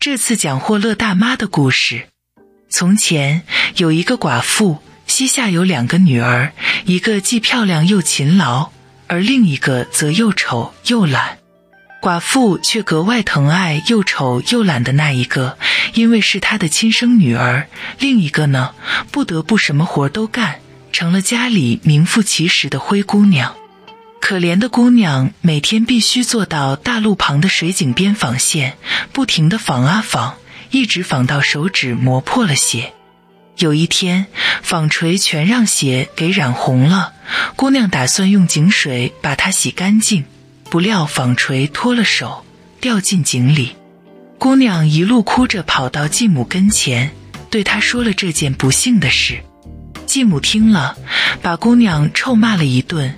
这次讲霍勒大妈的故事。从前有一个寡妇，膝下有两个女儿，一个既漂亮又勤劳，而另一个则又丑又懒。寡妇却格外疼爱又丑又懒的那一个，因为是她的亲生女儿。另一个呢，不得不什么活都干，成了家里名副其实的灰姑娘。可怜的姑娘每天必须坐到大路旁的水井边纺线，不停地纺啊纺，一直纺到手指磨破了血。有一天，纺锤全让血给染红了。姑娘打算用井水把它洗干净，不料纺锤脱了手，掉进井里。姑娘一路哭着跑到继母跟前，对她说了这件不幸的事。继母听了，把姑娘臭骂了一顿。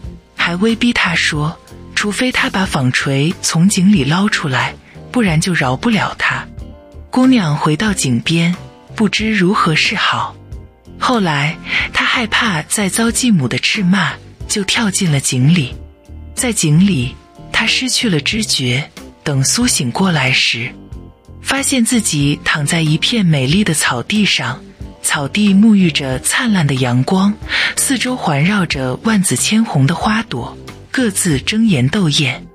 还威逼他说：“除非他把纺锤从井里捞出来，不然就饶不了他。”姑娘回到井边，不知如何是好。后来她害怕再遭继母的斥骂，就跳进了井里。在井里，她失去了知觉。等苏醒过来时，发现自己躺在一片美丽的草地上。草地沐浴着灿烂的阳光，四周环绕着万紫千红的花朵，各自争妍斗艳。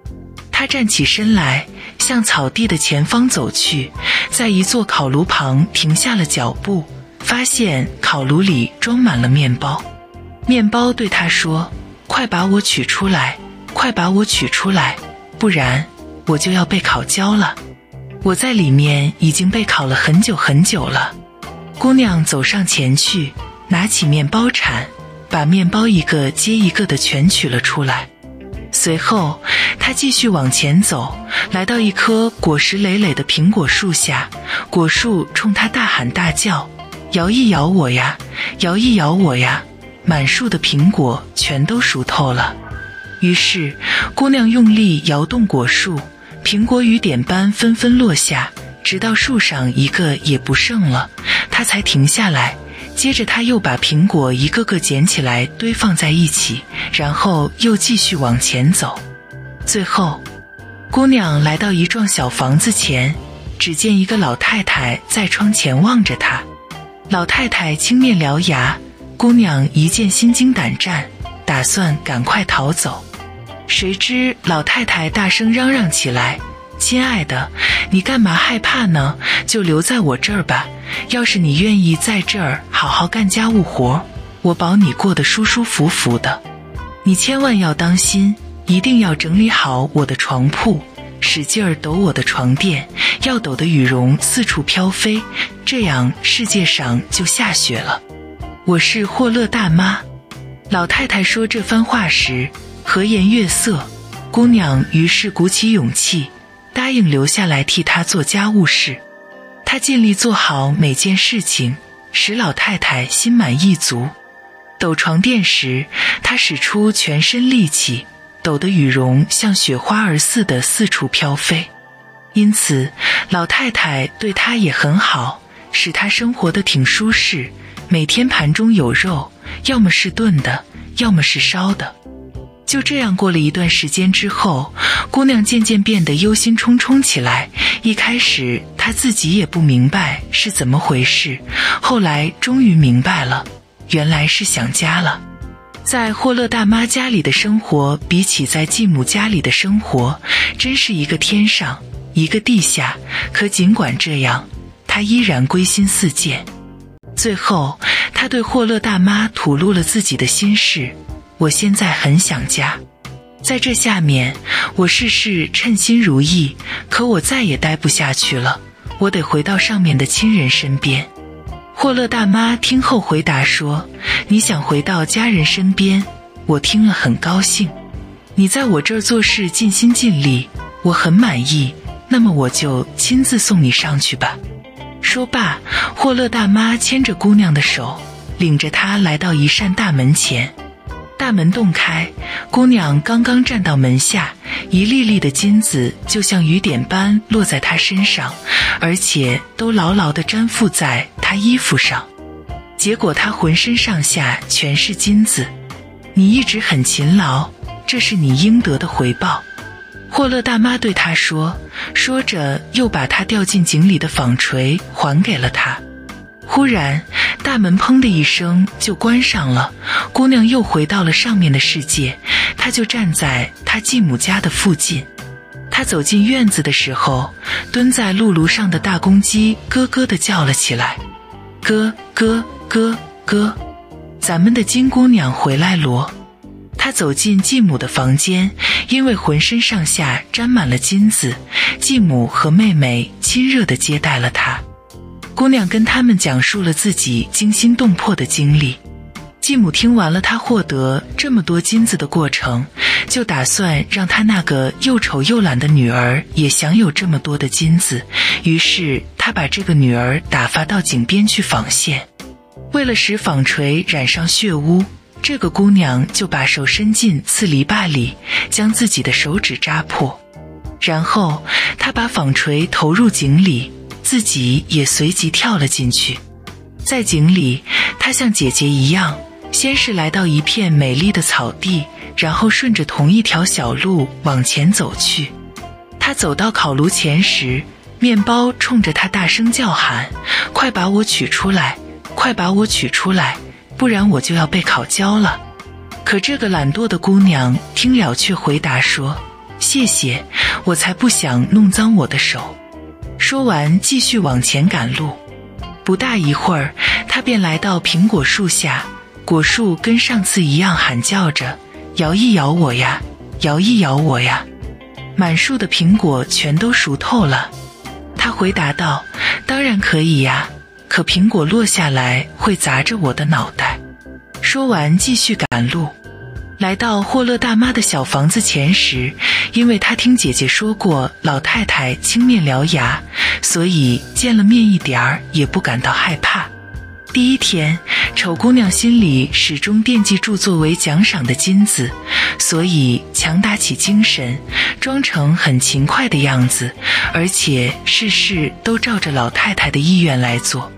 他站起身来，向草地的前方走去，在一座烤炉旁停下了脚步，发现烤炉里装满了面包。面包对他说：“快把我取出来，快把我取出来，不然我就要被烤焦了。我在里面已经被烤了很久很久了。”姑娘走上前去，拿起面包铲，把面包一个接一个的全取了出来。随后，她继续往前走，来到一棵果实累累的苹果树下。果树冲她大喊大叫：“摇一摇我呀，摇一摇我呀！”满树的苹果全都熟透了。于是，姑娘用力摇动果树，苹果雨点般纷纷落下。直到树上一个也不剩了，她才停下来。接着，他又把苹果一个个捡起来堆放在一起，然后又继续往前走。最后，姑娘来到一幢小房子前，只见一个老太太在窗前望着她。老太太青面獠牙，姑娘一见心惊胆战，打算赶快逃走。谁知老太太大声嚷嚷起来。亲爱的，你干嘛害怕呢？就留在我这儿吧。要是你愿意在这儿好好干家务活，我保你过得舒舒服服的。你千万要当心，一定要整理好我的床铺，使劲儿抖我的床垫，要抖得羽绒四处飘飞，这样世界上就下雪了。我是霍勒大妈。老太太说这番话时，和颜悦色。姑娘于是鼓起勇气。答应留下来替他做家务事，他尽力做好每件事情，使老太太心满意足。抖床垫时，他使出全身力气，抖得羽绒像雪花儿似的四处飘飞。因此，老太太对他也很好，使他生活的挺舒适。每天盘中有肉，要么是炖的，要么是烧的。就这样过了一段时间之后，姑娘渐渐变得忧心忡忡起来。一开始她自己也不明白是怎么回事，后来终于明白了，原来是想家了。在霍勒大妈家里的生活，比起在继母家里的生活，真是一个天上一个地下。可尽管这样，她依然归心似箭。最后，她对霍勒大妈吐露了自己的心事。我现在很想家，在这下面，我事事称心如意，可我再也待不下去了，我得回到上面的亲人身边。霍勒大妈听后回答说：“你想回到家人身边，我听了很高兴。你在我这儿做事尽心尽力，我很满意。那么我就亲自送你上去吧。”说罢，霍勒大妈牵着姑娘的手，领着她来到一扇大门前。大门洞开，姑娘刚刚站到门下，一粒粒的金子就像雨点般落在她身上，而且都牢牢地粘附在她衣服上。结果她浑身上下全是金子。你一直很勤劳，这是你应得的回报。霍勒大妈对他说，说着又把他掉进井里的纺锤还给了他。忽然，大门砰的一声就关上了，姑娘又回到了上面的世界。她就站在她继母家的附近。她走进院子的时候，蹲在露炉上的大公鸡咯咯地叫了起来，咯咯咯咯，咱们的金姑娘回来罗。她走进继母的房间，因为浑身上下沾满了金子，继母和妹妹亲热地接待了她。姑娘跟他们讲述了自己惊心动魄的经历。继母听完了她获得这么多金子的过程，就打算让她那个又丑又懒的女儿也享有这么多的金子。于是，她把这个女儿打发到井边去纺线。为了使纺锤染上血污，这个姑娘就把手伸进刺篱笆里，将自己的手指扎破。然后，她把纺锤投入井里。自己也随即跳了进去，在井里，他像姐姐一样，先是来到一片美丽的草地，然后顺着同一条小路往前走去。他走到烤炉前时，面包冲着他大声叫喊：“快把我取出来！快把我取出来！不然我就要被烤焦了。”可这个懒惰的姑娘听了，却回答说：“谢谢，我才不想弄脏我的手。”说完，继续往前赶路。不大一会儿，他便来到苹果树下。果树跟上次一样喊叫着：“摇一摇我呀，摇一摇我呀！”满树的苹果全都熟透了。他回答道：“当然可以呀，可苹果落下来会砸着我的脑袋。”说完，继续赶路。来到霍勒大妈的小房子前时，因为她听姐姐说过老太太青面獠牙，所以见了面一点儿也不感到害怕。第一天，丑姑娘心里始终惦记住作为奖赏的金子，所以强打起精神，装成很勤快的样子，而且事事都照着老太太的意愿来做。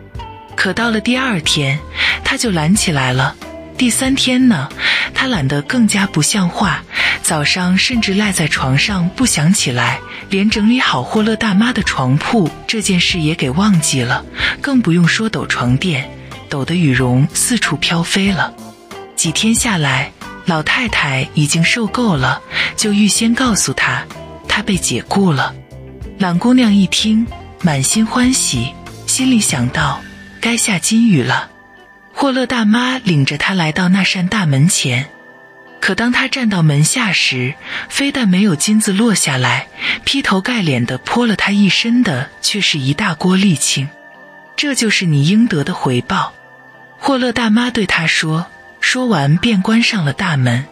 可到了第二天，她就懒起来了。第三天呢，他懒得更加不像话，早上甚至赖在床上不想起来，连整理好霍勒大妈的床铺这件事也给忘记了，更不用说抖床垫，抖得羽绒四处飘飞了。几天下来，老太太已经受够了，就预先告诉他，她被解雇了。懒姑娘一听，满心欢喜，心里想到，该下金雨了。霍勒大妈领着他来到那扇大门前，可当他站到门下时，非但没有金子落下来，劈头盖脸的泼了他一身的，却是一大锅沥青。这就是你应得的回报。霍勒大妈对他说，说完便关上了大门。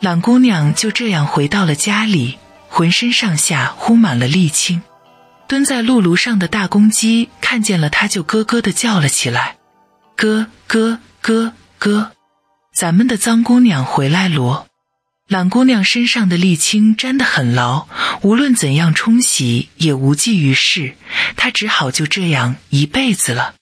懒姑娘就这样回到了家里，浑身上下糊满了沥青。蹲在露炉上的大公鸡看见了他，就咯咯的叫了起来。哥哥哥哥，咱们的脏姑娘回来罗。懒姑娘身上的沥青粘得很牢，无论怎样冲洗也无济于事，她只好就这样一辈子了。